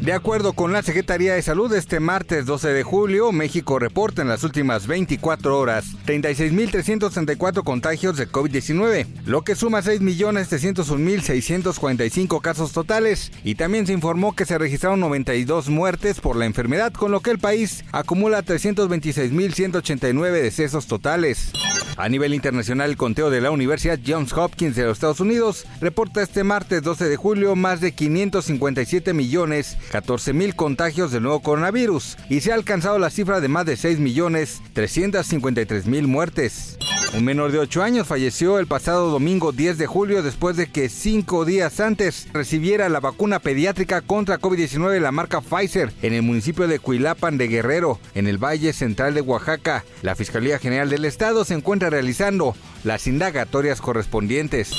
De acuerdo con la Secretaría de Salud, este martes 12 de julio, México reporta en las últimas 24 horas 36.334 contagios de COVID-19, lo que suma 6.701.645 casos totales. Y también se informó que se registraron 92 muertes por la enfermedad, con lo que el país acumula 326.189 decesos totales. A nivel internacional, el conteo de la Universidad Johns Hopkins de los Estados Unidos reporta este martes 12 de julio más de 557 millones 14 mil contagios del nuevo coronavirus y se ha alcanzado la cifra de más de 6 millones 353 mil muertes. Un menor de 8 años falleció el pasado domingo 10 de julio después de que cinco días antes recibiera la vacuna pediátrica contra COVID-19 de la marca Pfizer en el municipio de Cuilapan de Guerrero, en el Valle Central de Oaxaca. La Fiscalía General del Estado se encuentra realizando las indagatorias correspondientes.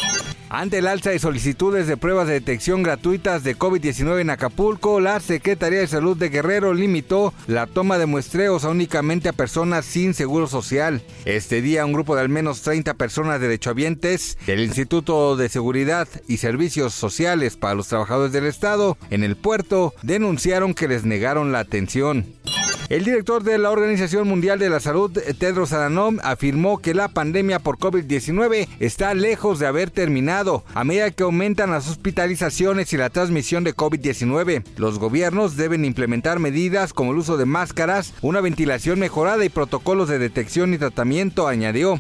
Ante el alza de solicitudes de pruebas de detección gratuitas de COVID-19 en Acapulco, la Secretaría de Salud de Guerrero limitó la toma de muestreos a únicamente a personas sin seguro social. Este día, un grupo de al menos 30 personas derechohabientes del Instituto de Seguridad y Servicios Sociales para los Trabajadores del Estado en el puerto denunciaron que les negaron la atención. El director de la Organización Mundial de la Salud, Tedros Adhanom, afirmó que la pandemia por COVID-19 está lejos de haber terminado a medida que aumentan las hospitalizaciones y la transmisión de COVID-19. Los gobiernos deben implementar medidas como el uso de máscaras, una ventilación mejorada y protocolos de detección y tratamiento, añadió.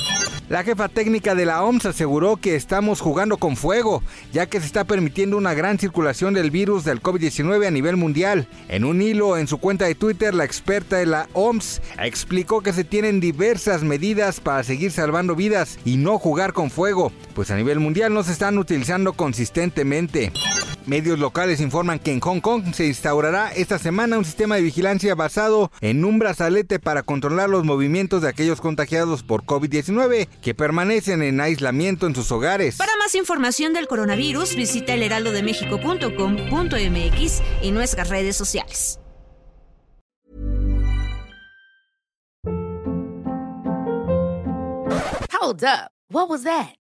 La jefa técnica de la OMS aseguró que estamos jugando con fuego, ya que se está permitiendo una gran circulación del virus del COVID-19 a nivel mundial. En un hilo en su cuenta de Twitter, la experta de la OMS explicó que se tienen diversas medidas para seguir salvando vidas y no jugar con fuego, pues a nivel mundial no se están utilizando consistentemente. Medios locales informan que en Hong Kong se instaurará esta semana un sistema de vigilancia basado en un brazalete para controlar los movimientos de aquellos contagiados por COVID-19 que permanecen en aislamiento en sus hogares. Para más información del coronavirus, visita elheraldodemexico.com.mx y nuestras redes sociales. Hold up. What was that?